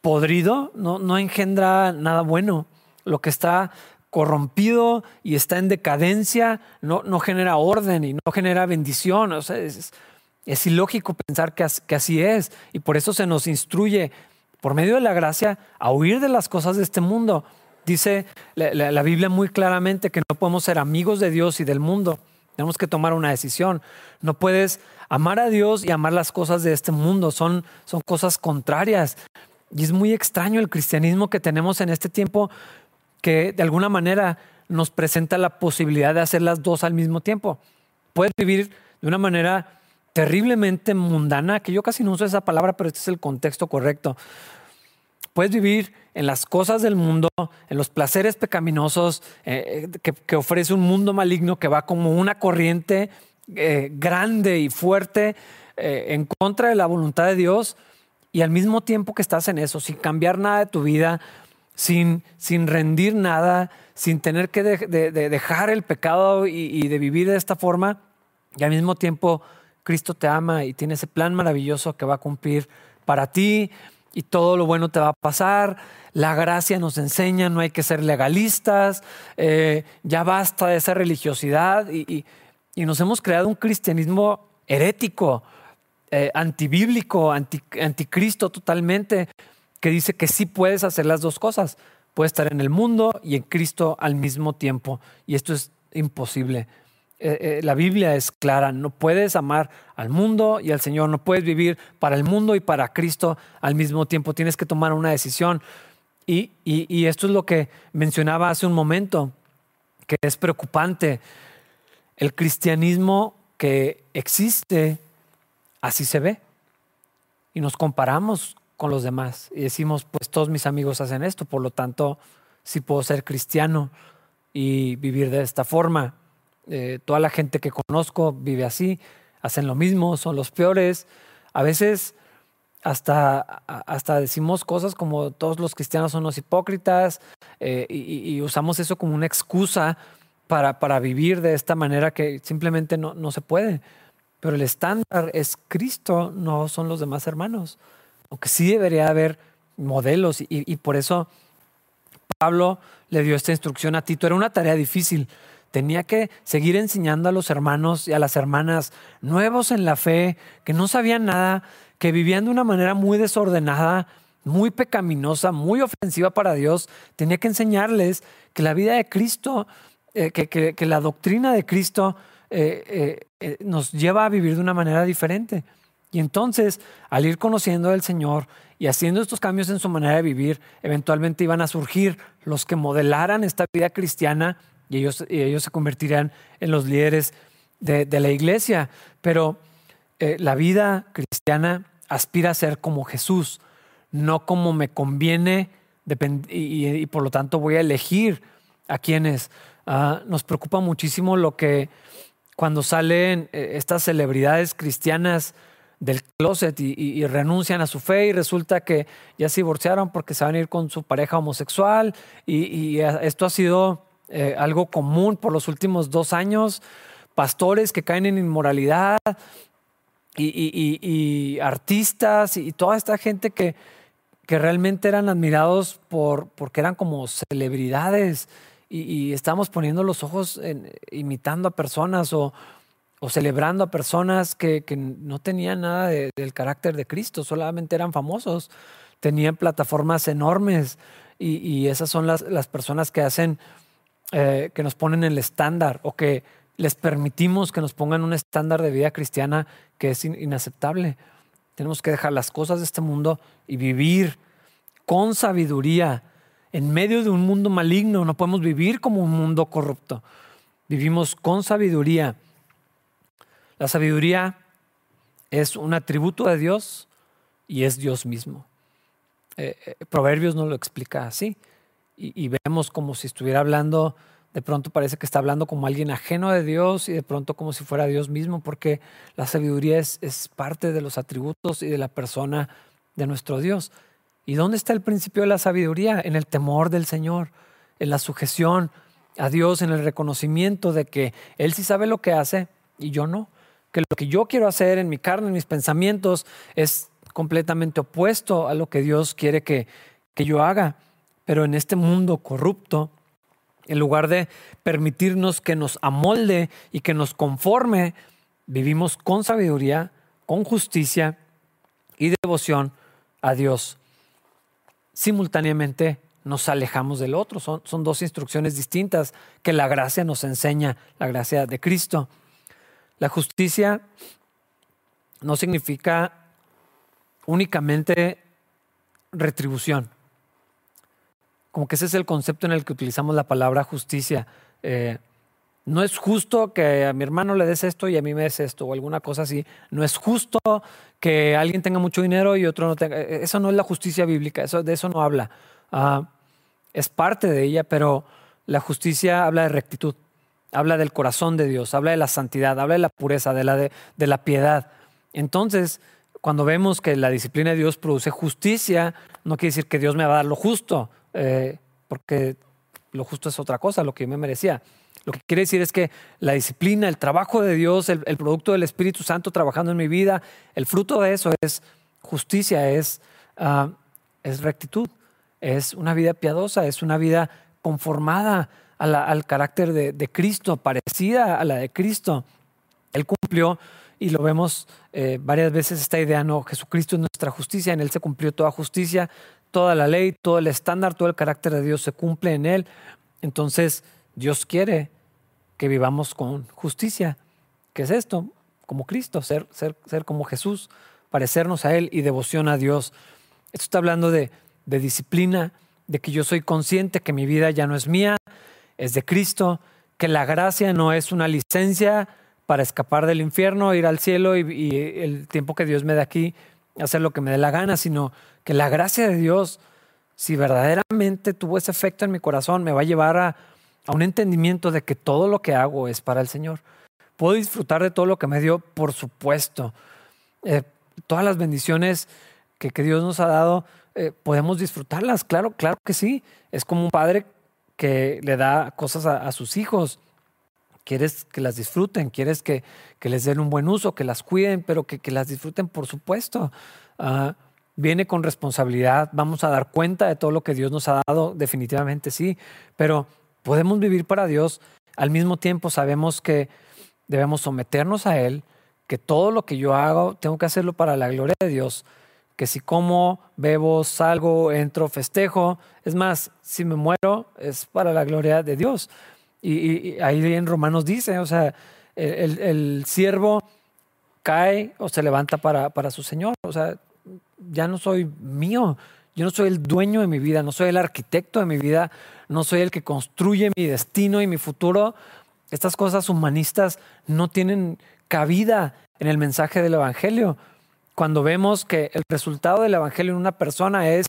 podrido no, no engendra nada bueno lo que está corrompido y está en decadencia no, no genera orden y no genera bendición. O sea, es, ilógico pensar que, así es. Y por eso se nos instruye por medio de la gracia a huir de las cosas de este mundo. Dice la, la, Biblia muy claramente que no podemos ser amigos de Dios y del mundo. Tenemos que tomar una decisión. No puedes amar a Dios y amar las cosas de este mundo. Son, son cosas contrarias. Y es muy extraño el cristianismo que tenemos en este tiempo que de alguna manera nos presenta la posibilidad de hacer las dos al mismo tiempo. Puedes vivir de una manera terriblemente mundana, que yo casi no uso esa palabra, pero este es el contexto correcto. Puedes vivir en las cosas del mundo, en los placeres pecaminosos eh, que, ofrece un mundo maligno que va como una corriente eh, grande y fuerte eh, en contra de la voluntad de Dios y al mismo tiempo que estás en eso, sin cambiar nada de tu vida, sin, sin rendir nada, sin tener que dejar el pecado y, de vivir de esta forma. Y al mismo tiempo Cristo te ama y tiene ese plan maravilloso que va a cumplir para ti y todo lo bueno te va a pasar. La gracia nos enseña, no hay que ser legalistas, eh, ya basta de esa religiosidad y, nos hemos creado un cristianismo herético, eh, antibíblico, anticristo totalmente, que dice que sí puedes hacer las dos cosas. Puedes estar en el mundo y en Cristo al mismo tiempo. Y esto es imposible. Eh, eh, la Biblia es clara, no puedes amar al mundo y al Señor, no puedes vivir para el mundo y para Cristo al mismo tiempo, tienes que tomar una decisión. Y, y esto es lo que mencionaba hace un momento, que es preocupante. El cristianismo que existe, así se ve. Y nos comparamos con los demás y decimos, pues todos mis amigos hacen esto, por lo tanto, sí puedo ser cristiano y vivir de esta forma. Eh, toda la gente que conozco vive así, hacen lo mismo, son los peores. A veces hasta, hasta decimos cosas como todos los cristianos son los hipócritas eh, y, usamos eso como una excusa para, para vivir de esta manera que simplemente no, no se puede. Pero el estándar es Cristo, no son los demás hermanos aunque sí debería haber modelos y, por eso Pablo le dio esta instrucción a Tito. Era una tarea difícil. Tenía que seguir enseñando a los hermanos y a las hermanas nuevos en la fe, que no sabían nada, que vivían de una manera muy desordenada, muy pecaminosa, muy ofensiva para Dios. Tenía que enseñarles que la vida de Cristo, eh, que, la doctrina de Cristo eh, eh, nos lleva a vivir de una manera diferente. Y entonces, al ir conociendo al Señor y haciendo estos cambios en su manera de vivir, eventualmente iban a surgir los que modelaran esta vida cristiana y ellos, ellos se convertirían en los líderes de, la iglesia. Pero eh, la vida cristiana aspira a ser como Jesús, no como me conviene y, por lo tanto voy a elegir a quienes. Ah, nos preocupa muchísimo lo que cuando salen eh, estas celebridades cristianas, del closet y, renuncian a su fe y resulta que ya se divorciaron porque se van a ir con su pareja homosexual y, esto ha sido eh, algo común por los últimos dos años. pastores que caen en inmoralidad y, artistas y toda esta gente que, que realmente eran admirados por, porque eran como celebridades y, estamos poniendo los ojos imitando a personas o, o celebrando a personas que, no tenían nada del carácter de Cristo, solamente eran famosos, tenían plataformas enormes y, esas son las, las, personas que hacen, eh, que nos ponen el estándar o que les permitimos que nos pongan un estándar de vida cristiana que es inaceptable. Tenemos que dejar las cosas de este mundo y vivir con sabiduría en medio de un mundo maligno. No podemos vivir como un mundo corrupto. Vivimos con sabiduría. La sabiduría es un atributo de Dios y es Dios mismo. Eh, eh, Proverbios nos lo explica así. Y, y, vemos como si estuviera hablando, de pronto parece que está hablando como alguien ajeno de Dios y de pronto como si fuera Dios mismo, porque la sabiduría es, es parte de los atributos y de la persona de nuestro Dios. ¿Y dónde está el principio de la sabiduría? En el temor del Señor, en la sujeción a Dios, en el reconocimiento de que Él sí sabe lo que hace y yo no. Que lo que yo quiero hacer en mi carne, en mis pensamientos, es completamente opuesto a lo que Dios quiere que, que yo haga. Pero en este mundo corrupto, en lugar de permitirnos que nos amolde y que nos conforme, vivimos con sabiduría, con justicia y devoción a Dios simultáneamente nos alejamos del otro. Son, son dos instrucciones distintas que la gracia nos enseña, la gracia de Cristo. La justicia no significa únicamente retribución. Como que ese es el concepto en el que utilizamos la palabra justicia. Eh, no es justo que a mi hermano le des esto y a mí me des esto o alguna cosa así. No es justo que alguien tenga mucho dinero y otro no tenga. E, e, eso no es la justicia bíblica, eso, de eso no habla. Ah, es parte de ella, pero la justicia habla de rectitud, habla del corazón de Dios, habla de la santidad, habla de la pureza, de la, de, la piedad. Entonces, cuando vemos que la disciplina de Dios produce justicia, no quiere decir que Dios me va a dar lo justo, eh, porque lo justo es otra cosa, lo que yo me merecía. Lo que quiere decir es que la disciplina, el trabajo de Dios, el, producto del Espíritu Santo trabajando en mi vida, el fruto de eso es justicia, es, ah, es rectitud, es una vida piadosa, es una vida conformada al carácter de, Cristo, parecida a la de Cristo. Él cumplió, y lo vemos eh, varias veces esta idea, no, Jesucristo es nuestra justicia, en Él se cumplió toda justicia, toda la ley, todo el estándar, todo el carácter de Dios se cumple en Él. Entonces, Dios quiere que vivamos con justicia. ¿Qué es esto? Como Cristo, ser, ser, ser como Jesús, parecernos a Él y devoción a Dios. Esto está hablando de, de disciplina, de que yo soy consciente que mi vida ya no es mía, es de Cristo, que la gracia no es una licencia para escapar del infierno, ir al cielo y, el tiempo que Dios me da aquí, hacer lo que me dé la gana, sino que la gracia de Dios, si verdaderamente tuvo ese efecto en mi corazón, me va a llevar a, a un entendimiento de que todo lo que hago es para el Señor. Puedo disfrutar de todo lo que me dio, por supuesto. Eh, todas las bendiciones que, que, Dios nos ha dado, eh, podemos disfrutarlas, claro, claro que sí. Es como un padre que le da cosas a, sus hijos. Quieres que las disfruten, quieres que, que, les den un buen uso, que las cuiden, pero que, que las disfruten, por supuesto. Uh, viene con responsabilidad, vamos a dar cuenta de todo lo que Dios nos ha dado, definitivamente sí, pero podemos vivir para Dios, al mismo tiempo sabemos que debemos someternos a Él, que todo lo que yo hago tengo que hacerlo para la gloria de Dios, que si como, bebo, salgo, entro, festejo, es más, si me muero es para la gloria de Dios. Y, ahí en Romanos dice, o sea, el, el, siervo cae o se levanta para, para su Señor, o sea, ya no soy mío, yo no soy el dueño de mi vida, no soy el arquitecto de mi vida, no soy el que construye mi destino y mi futuro. Estas cosas humanistas no tienen cabida en el mensaje del Evangelio. Cuando vemos que el resultado del Evangelio en una persona es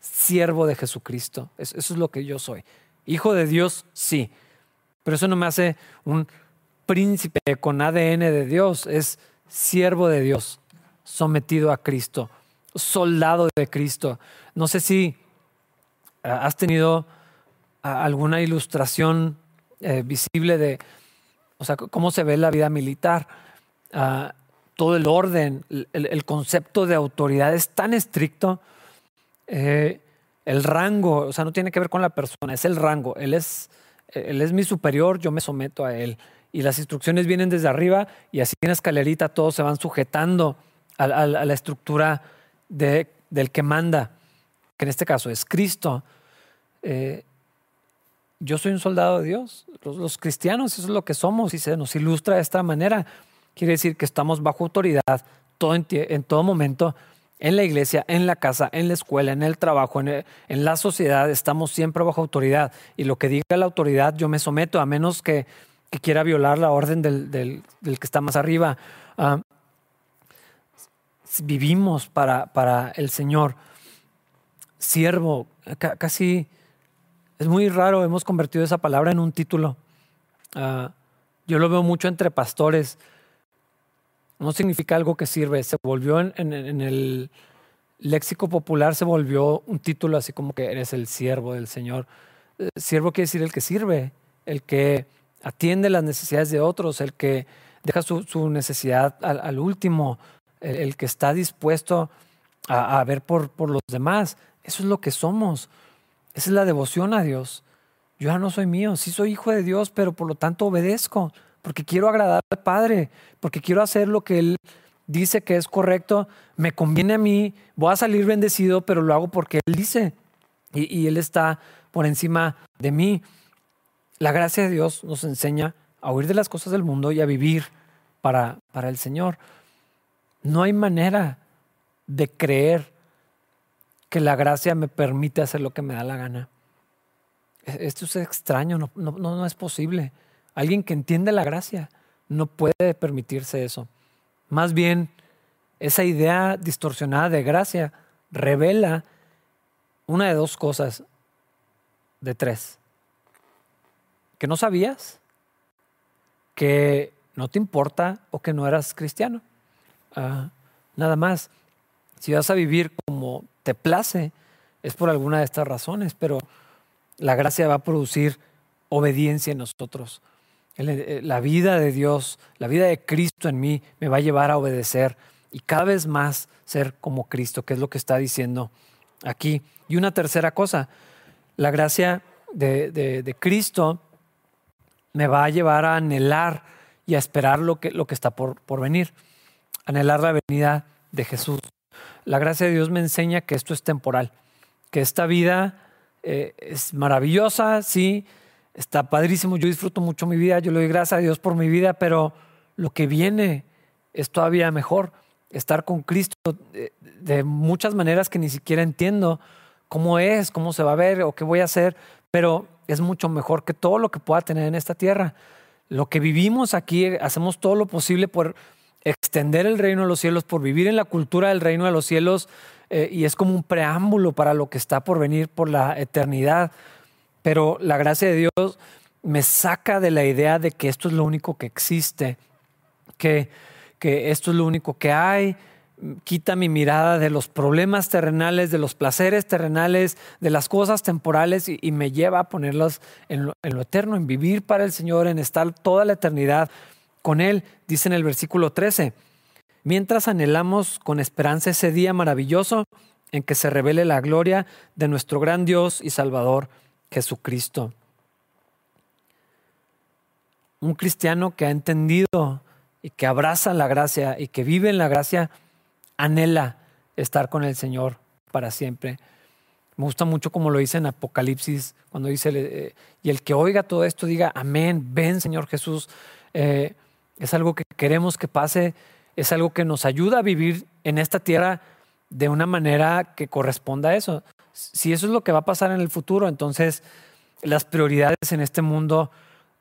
siervo de Jesucristo. Eso es lo que yo soy. Hijo de Dios, sí. Pero eso no me hace un príncipe con ADN de Dios. Es siervo de Dios, sometido a Cristo, soldado de Cristo. No sé si has tenido alguna ilustración eh, visible de o sea, cómo se ve la vida militar. Ah, todo el orden, el, concepto de autoridad es tan estricto. Eh, el rango, o sea, no tiene que ver con la persona, es el rango. Él es, él es mi superior, yo me someto a él. Y las instrucciones vienen desde arriba y así en escalerita todos se van sujetando a, la estructura de, del que manda, que en este caso es Cristo. Eh, yo soy un soldado de Dios. Los, cristianos, eso es lo que somos y se nos ilustra de esta manera. Quiere decir que estamos bajo autoridad todo en, todo momento, en la iglesia, en la casa, en la escuela, en el trabajo, en, la sociedad, estamos siempre bajo autoridad. Y lo que diga la autoridad, yo me someto, a menos que, quiera violar la orden del, que está más arriba. Ah, vivimos para, para el Señor. Siervo, casi es muy raro, hemos convertido esa palabra en un título. Ah, yo lo veo mucho entre pastores. No significa algo que sirve. Se volvió en, el léxico popular, se volvió un título así como que eres el siervo del Señor. Eh, siervo quiere decir el que sirve, el que atiende las necesidades de otros, el que deja su, necesidad al, último, el, que está dispuesto a, ver por, por los demás. Eso es lo que somos. Esa es la devoción a Dios. Yo ya no soy mío, sí soy hijo de Dios, pero por lo tanto obedezco, porque quiero agradar al Padre, porque quiero hacer lo que Él dice que es correcto, me conviene a mí, voy a salir bendecido, pero lo hago porque Él dice y, Él está por encima de mí. La gracia de Dios nos enseña a huir de las cosas del mundo y a vivir para, para el Señor. No hay manera de creer que la gracia me permite hacer lo que me da la gana. E-, esto es extraño, no, no, no es posible. Alguien que entiende la gracia no puede permitirse eso. Más bien, esa idea distorsionada de gracia revela una de dos cosas, de tres. Que no sabías, que no te importa o que no eras cristiano. Ah, nada más. Si vas a vivir como te place, es por alguna de estas razones, pero la gracia va a producir obediencia en nosotros. Eh, la vida de Dios, la vida de Cristo en mí me va a llevar a obedecer y cada vez más ser como Cristo, que es lo que está diciendo aquí. Y una tercera cosa, la gracia de, Cristo me va a llevar a anhelar y a esperar lo que, lo que está por, por venir, anhelar la venida de Jesús la gracia de Dios me enseña que esto es temporal, que esta vida eh, es maravillosa, sí, está padrísimo, yo disfruto mucho mi vida, yo le doy gracias a Dios por mi vida, pero lo que viene es todavía mejor, estar con Cristo de, de muchas maneras que ni siquiera entiendo cómo es, cómo se va a ver o qué voy a hacer, pero es mucho mejor que todo lo que pueda tener en esta tierra. Lo que vivimos aquí, hacemos todo lo posible por extender el reino de los cielos, por vivir en la cultura del reino de los cielos, eh, y es como un preámbulo para lo que está por venir por la eternidad. Pero la gracia de Dios me saca de la idea de que esto es lo único que existe, que, que esto es lo único que hay, quita mi mirada de los problemas terrenales, de los placeres terrenales, de las cosas temporales y, me lleva a ponerlas en lo, eterno, en vivir para el Señor, en estar toda la eternidad con Él, dice en el versículo 13, mientras anhelamos con esperanza ese día maravilloso en que se revele la gloria de nuestro gran Dios y Salvador Jesucristo. Un cristiano que ha entendido y que abraza la gracia y que vive en la gracia, anhela estar con el Señor para siempre. Me gusta mucho como lo dice en Apocalipsis, cuando dice, eh, y el que oiga todo esto diga, amén, ven Señor Jesús. Eh, es algo que queremos que pase, es algo que nos ayuda a vivir en esta tierra de una manera que corresponda a eso. Si eso es lo que va a pasar en el futuro, entonces las prioridades en este mundo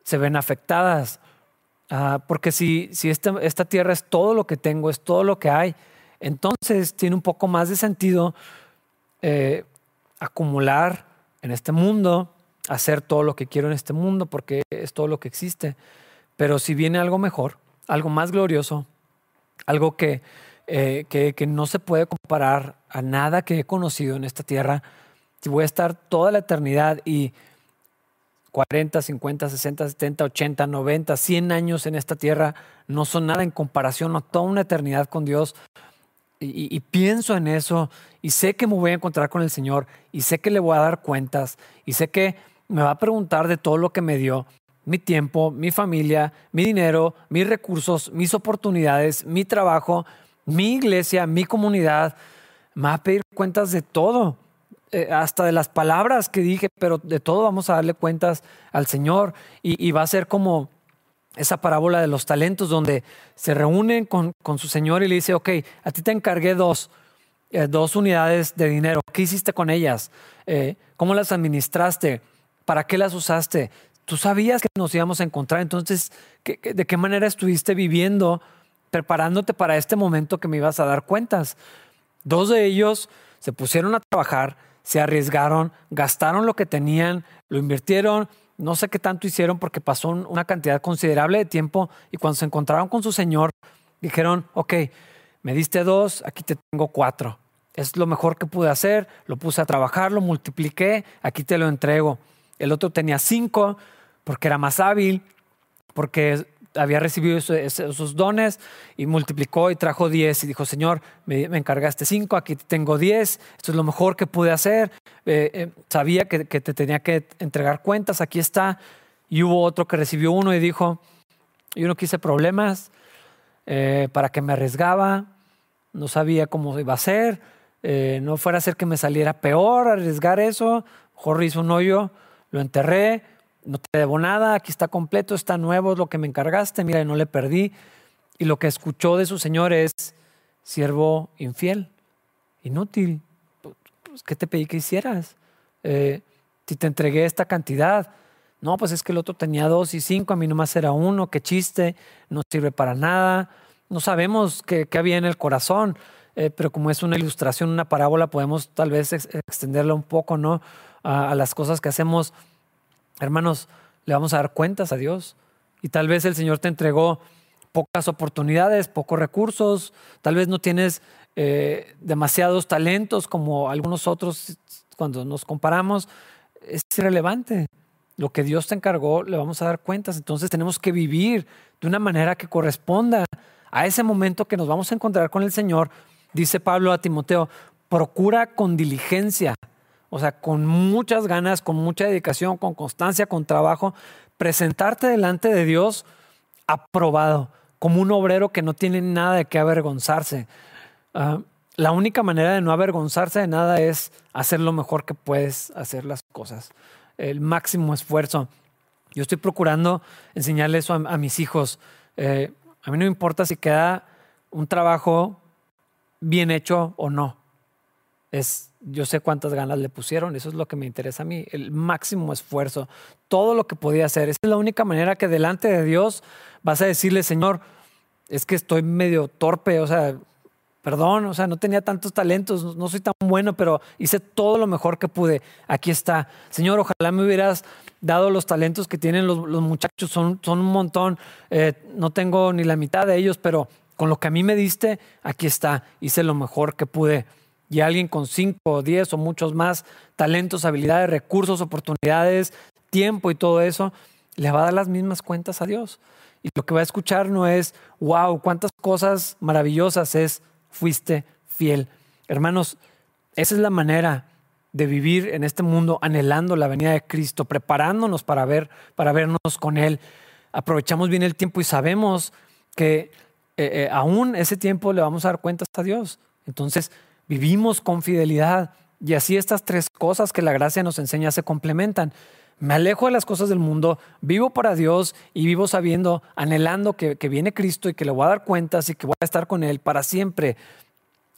se ven afectadas. Ah, porque si, si esta, esta tierra es todo lo que tengo, es todo lo que hay, entonces tiene un poco más de sentido eh, acumular en este mundo, hacer todo lo que quiero en este mundo, porque es todo lo que existe. Pero si viene algo mejor, algo más glorioso, algo que, eh, que, no se puede comparar a nada que he conocido en esta tierra, si voy a estar toda la eternidad y 40, 50, 60, 70, 80, 90, 100 años en esta tierra no son nada en comparación a toda una eternidad con Dios. Y, y, pienso en eso y sé que me voy a encontrar con el Señor y sé que le voy a dar cuentas y sé que me va a preguntar de todo lo que me dio, mi tiempo, mi familia, mi dinero, mis recursos, mis oportunidades, mi trabajo, mi iglesia, mi comunidad. Me va a pedir cuentas de todo. Eh, hasta de las palabras que dije, pero de todo vamos a darle cuentas al Señor y, va a ser como esa parábola de los talentos donde se reúnen con, su Señor y le dice, ok, a ti te encargué dos, eh, dos unidades de dinero, ¿qué hiciste con ellas? Eh, ¿Cómo las administraste? ¿Para qué las usaste? Tú sabías que nos íbamos a encontrar, entonces, ¿de qué manera estuviste viviendo, preparándote para este momento que me ibas a dar cuentas? Dos de ellos se pusieron a trabajar, se arriesgaron, gastaron lo que tenían, lo invirtieron, no sé qué tanto hicieron porque pasó una cantidad considerable de tiempo y cuando se encontraron con su Señor, dijeron, ok, me diste dos, aquí te tengo cuatro. Es lo mejor que pude hacer, lo puse a trabajar, lo multipliqué, aquí te lo entrego. El otro tenía cinco porque era más hábil, porque había recibido esos, dones y multiplicó y trajo 10 y dijo, Señor, me, encargaste 5, aquí tengo 10, esto es lo mejor que pude hacer, eh, eh, sabía que, te tenía que entregar cuentas, aquí está. Y hubo otro que recibió uno y dijo, yo no quise problemas, eh, para que me arriesgaba, no sabía cómo iba a ser, no fuera a ser que me saliera peor arriesgar eso, mejor hizo un hoyo, lo enterré no te debo nada, aquí está completo, está nuevo, es lo que me encargaste, mira, no le perdí. Y lo que escuchó de su señor es, siervo infiel, inútil, pues, ¿qué te pedí que hicieras? Eh, si te entregué esta cantidad, no, pues es que el otro tenía dos y cinco, a mí nomás era uno, qué chiste, no sirve para nada, no sabemos qué, había en el corazón, eh, pero como es una ilustración, una parábola, podemos tal vez extenderla un poco, ¿no? a las cosas que hacemos Hermanos, le vamos a dar cuentas a Dios. Y tal vez el Señor te entregó pocas oportunidades, pocos recursos, tal vez no tienes eh, demasiados talentos como algunos otros cuando nos comparamos. Es irrelevante. Lo que Dios te encargó, le vamos a dar cuentas. Entonces tenemos que vivir de una manera que corresponda a ese momento que nos vamos a encontrar con el Señor. Dice Pablo a Timoteo, procura con diligencia o sea, con muchas ganas, con mucha dedicación, con constancia, con trabajo, presentarte delante de Dios aprobado, como un obrero que no tiene nada de qué avergonzarse. Ah, la única manera de no avergonzarse de nada es hacer lo mejor que puedes hacer las cosas, el máximo esfuerzo. Yo estoy procurando enseñarle eso a, mis hijos. Eh, a mí no me importa si queda un trabajo bien hecho o no. Es yo sé cuántas ganas le pusieron, eso es lo que me interesa a mí, el máximo esfuerzo, todo lo que podía hacer. Esa es la única manera que delante de Dios vas a decirle, Señor, es que estoy medio torpe, o sea, perdón, o sea, no tenía tantos talentos, no soy tan bueno, pero hice todo lo mejor que pude. Aquí está. Señor, ojalá me hubieras dado los talentos que tienen los, muchachos, son, son un montón, eh, no tengo ni la mitad de ellos, pero con lo que a mí me diste, aquí está, hice lo mejor que pude y alguien con 5, 10 o muchos más talentos, habilidades, recursos, oportunidades, tiempo y todo eso, le va a dar las mismas cuentas a Dios. Y lo que va a escuchar no es, wow, cuántas cosas maravillosas es, fuiste fiel. Hermanos, esa es la manera de vivir en este mundo anhelando la venida de Cristo, preparándonos para ver, para vernos con Él. Aprovechamos bien el tiempo y sabemos que eh, eh, aún ese tiempo le vamos a dar cuentas a Dios. Entonces, vivimos con fidelidad. Y así estas tres cosas que la gracia nos enseña se complementan. Me alejo de las cosas del mundo, vivo para Dios y vivo sabiendo, anhelando que, viene Cristo y que le voy a dar cuentas y que voy a estar con Él para siempre.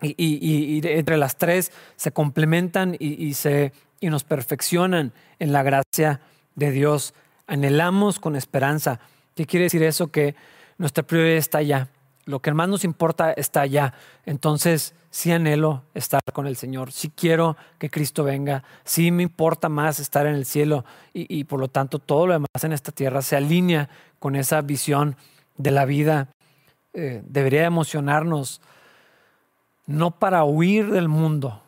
Y, entre las tres se complementan y, se, y nos perfeccionan en la gracia de Dios. Anhelamos con esperanza. ¿Qué quiere decir eso? Que nuestra prioridad está allá. Lo que más nos importa está allá. Entonces, sí anhelo estar con el Señor, sí quiero que Cristo venga, sí me importa más estar en el cielo y, por lo tanto todo lo demás en esta tierra se alinea con esa visión de la vida. Eh, debería emocionarnos, no para huir del mundo,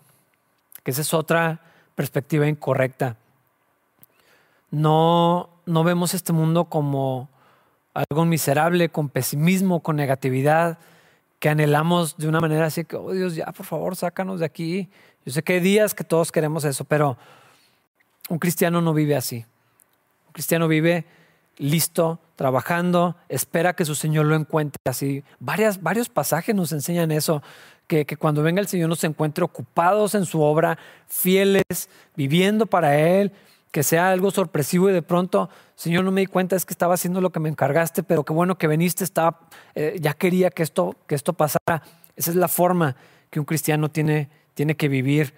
que esa es otra perspectiva incorrecta. no, no vemos este mundo como algo miserable, con pesimismo, con negatividad, que anhelamos de una manera así que, oh Dios, ya, por favor, sácanos de aquí. Yo sé que hay días que todos queremos eso, pero un cristiano no vive así. Un cristiano vive listo, trabajando, espera que su Señor lo encuentre así. Varias, varios pasajes nos enseñan eso, que, que, cuando venga el Señor nos encuentre ocupados en su obra, fieles, viviendo para Él, que sea algo sorpresivo y de pronto, Señor, no me di cuenta, es que estaba haciendo lo que me encargaste, pero qué bueno que viniste, estaba, eh, ya quería que esto, que esto pasara. Esa es la forma que un cristiano tiene, tiene que vivir.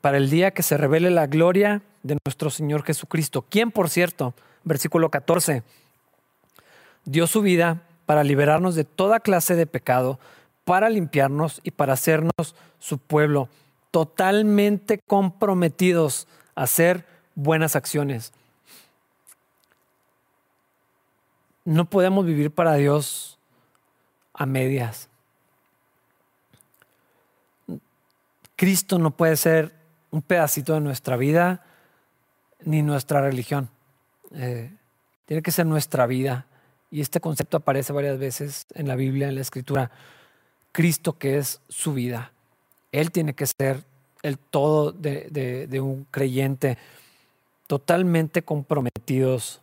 Para el día que se revele la gloria de nuestro Señor Jesucristo, quien por cierto, versículo 14, dio su vida para liberarnos de toda clase de pecado, para limpiarnos y para hacernos su pueblo, totalmente comprometidos hacer buenas acciones. No podemos vivir para Dios a medias. Cristo no puede ser un pedacito de nuestra vida ni nuestra religión. Eh, tiene que ser nuestra vida. Y este concepto aparece varias veces en la Biblia, en la Escritura. Cristo que es su vida. Él tiene que ser el todo de, un creyente, totalmente comprometidos.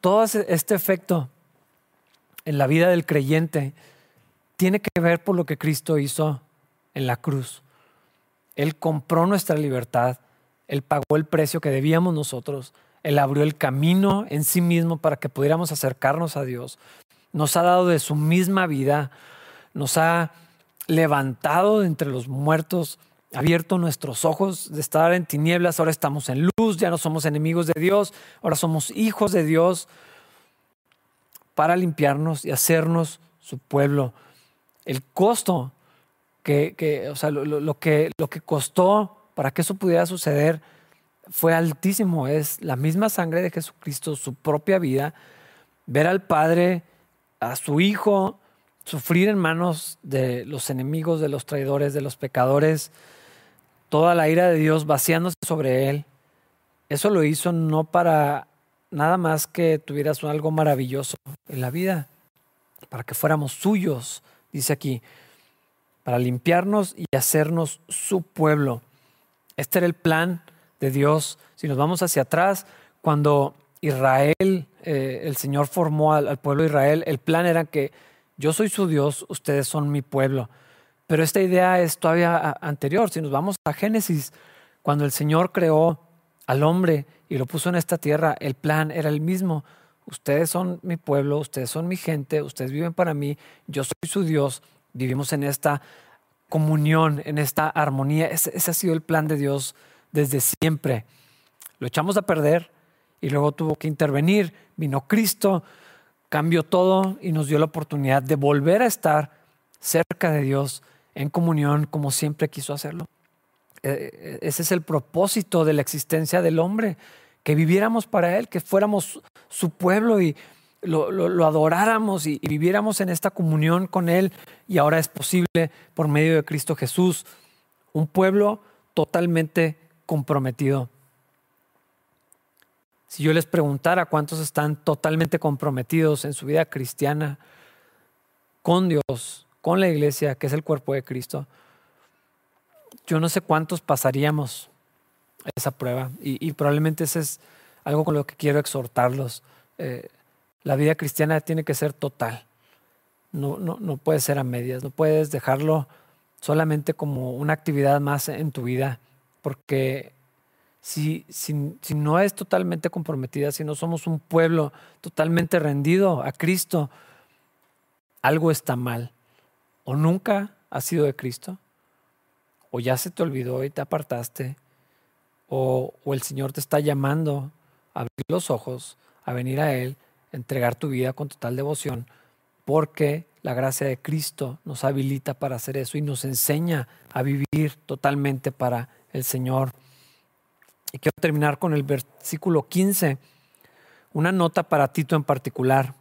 Todo este efecto en la vida del creyente tiene que ver por lo que Cristo hizo en la cruz. Él compró nuestra libertad, Él pagó el precio que debíamos nosotros, Él abrió el camino en sí mismo para que pudiéramos acercarnos a Dios. Nos ha dado de su misma vida, nos ha levantado de entre los muertos, abierto nuestros ojos de estar en tinieblas, ahora estamos en luz, ya no somos enemigos de Dios, ahora somos hijos de Dios para limpiarnos y hacernos su pueblo. El costo que, o sea, lo, que, lo que costó para que eso pudiera suceder fue altísimo. Es la misma sangre de Jesucristo, su propia vida, ver al Padre, a su Hijo, sufrir en manos de los enemigos, de los traidores, de los pecadores, toda la ira de Dios vaciándose sobre él. Eso lo hizo no para nada más que tuvieras algo maravilloso en la vida, para que fuéramos suyos, dice aquí, para limpiarnos y hacernos su pueblo. Este era el plan de Dios. Si nos vamos hacia atrás, cuando Israel, eh, el Señor formó al, al pueblo de Israel, el plan era que yo soy su Dios, ustedes son mi pueblo. Pero esta idea es todavía anterior. Si nos vamos a Génesis, cuando el Señor creó al hombre y lo puso en esta tierra, el plan era el mismo. Ustedes son mi pueblo, ustedes son mi gente, ustedes viven para mí, yo soy su Dios, vivimos en esta comunión, en esta armonía. Ese, ese ha sido el plan de Dios desde siempre. Lo echamos a perder y luego tuvo que intervenir. Vino Cristo, cambió todo y nos dio la oportunidad de volver a estar cerca de Dios en comunión como siempre quiso hacerlo. Eh, eh, ese es el propósito de la existencia del hombre, que viviéramos para Él, que fuéramos su pueblo y lo, adoráramos y, viviéramos en esta comunión con Él. Y ahora es posible por medio de Cristo Jesús, un pueblo totalmente comprometido si yo les preguntara cuántos están totalmente comprometidos en su vida cristiana con Dios, con la iglesia, que es el cuerpo de Cristo, yo no sé cuántos pasaríamos esa prueba. Y, probablemente ese es algo con lo que quiero exhortarlos. Eh, la vida cristiana tiene que ser total. No, no, no puede ser a medias. No puedes dejarlo solamente como una actividad más en tu vida, porque si, si, no es totalmente comprometida, si no somos un pueblo totalmente rendido a Cristo, algo está mal. O nunca has sido de Cristo, o ya se te olvidó y te apartaste, o, o el Señor te está llamando a abrir los ojos, a venir a Él, a entregar tu vida con total devoción, porque la gracia de Cristo nos habilita para hacer eso y nos enseña a vivir totalmente para el Señor. Y quiero terminar con el versículo 15, una nota para Tito en particular.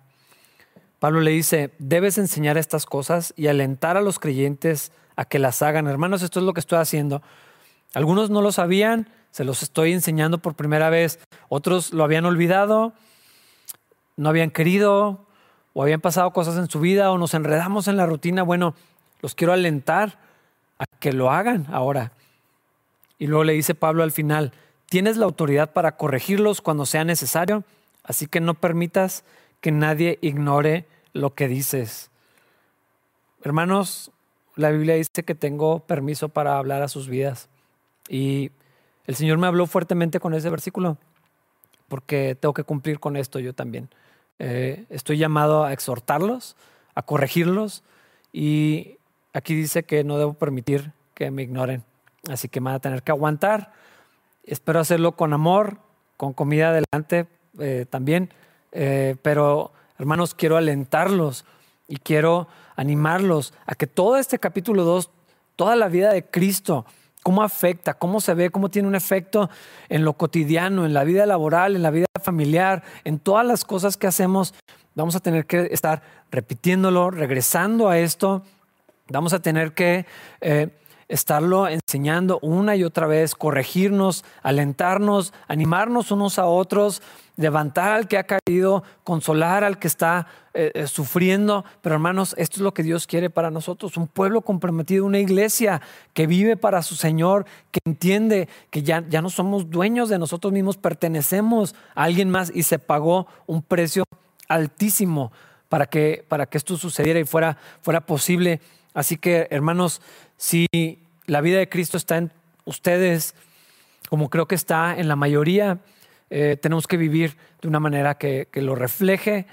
Pablo le dice, debes enseñar estas cosas y alentar a los creyentes a que las hagan. Hermanos, esto es lo que estoy haciendo. Algunos no lo sabían, se los estoy enseñando por primera vez. Otros lo habían olvidado, no habían querido, o habían pasado cosas en su vida, o nos enredamos en la rutina. Bueno, los quiero alentar a que lo hagan ahora. Y luego le dice Pablo al final, tienes la autoridad para corregirlos cuando sea necesario, así que no permitas que nadie ignore lo que dices. Hermanos, la Biblia dice que tengo permiso para hablar a sus vidas. Y el Señor me habló fuertemente con ese versículo, porque tengo que cumplir con esto yo también. Eh, estoy llamado a exhortarlos, a corregirlos, y aquí dice que no debo permitir que me ignoren. Así que me van a tener que aguantar. Espero hacerlo con amor, con comida adelante eh, también. Eh, pero, hermanos, quiero alentarlos y quiero animarlos a que todo este capítulo 2, toda la vida de Cristo, cómo afecta, cómo se ve, cómo tiene un efecto en lo cotidiano, en la vida laboral, en la vida familiar, en todas las cosas que hacemos, vamos a tener que estar repitiéndolo, regresando a esto, vamos a tener que eh, estarlo enseñando una y otra vez, corregirnos, alentarnos, animarnos unos a otros, levantar al que ha caído, consolar al que está eh, eh, sufriendo. Pero hermanos, esto es lo que Dios quiere para nosotros, un pueblo comprometido, una iglesia que vive para su Señor, que entiende que ya, ya no somos dueños de nosotros mismos, pertenecemos a alguien más y se pagó un precio altísimo para que, para que esto sucediera y fuera, fuera posible. Así que, hermanos, si la vida de Cristo está en ustedes, como creo que está en la mayoría, eh, tenemos que vivir de una manera que, lo refleje.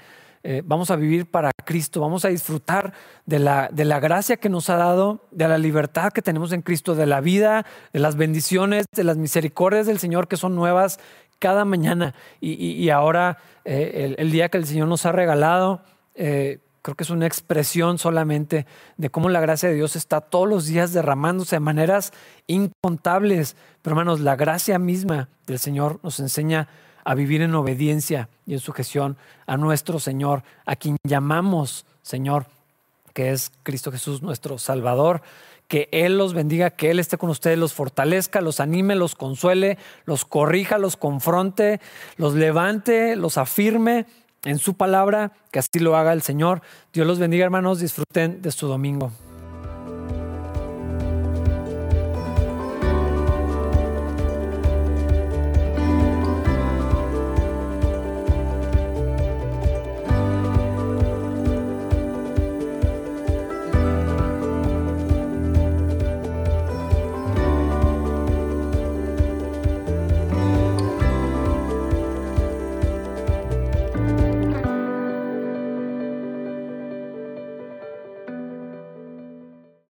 Eh, vamos a vivir para Cristo, vamos a disfrutar de la, de la gracia que nos ha dado, de la libertad que tenemos en Cristo, de la vida, de las bendiciones, de las misericordias del Señor que son nuevas cada mañana. Y, ahora, eh, el, día que el Señor nos ha regalado, creo que es una expresión solamente de cómo la gracia de Dios está todos los días derramándose de maneras incontables. Pero hermanos, la gracia misma del Señor nos enseña a vivir en obediencia y en sujeción a nuestro Señor, a quien llamamos Señor, que es Cristo Jesús nuestro Salvador. Que Él los bendiga, que Él esté con ustedes, los fortalezca, los anime, los consuele, los corrija, los confronte, los levante, los afirme en su palabra, que así lo haga el Señor. Dios los bendiga, hermanos, disfruten de su domingo.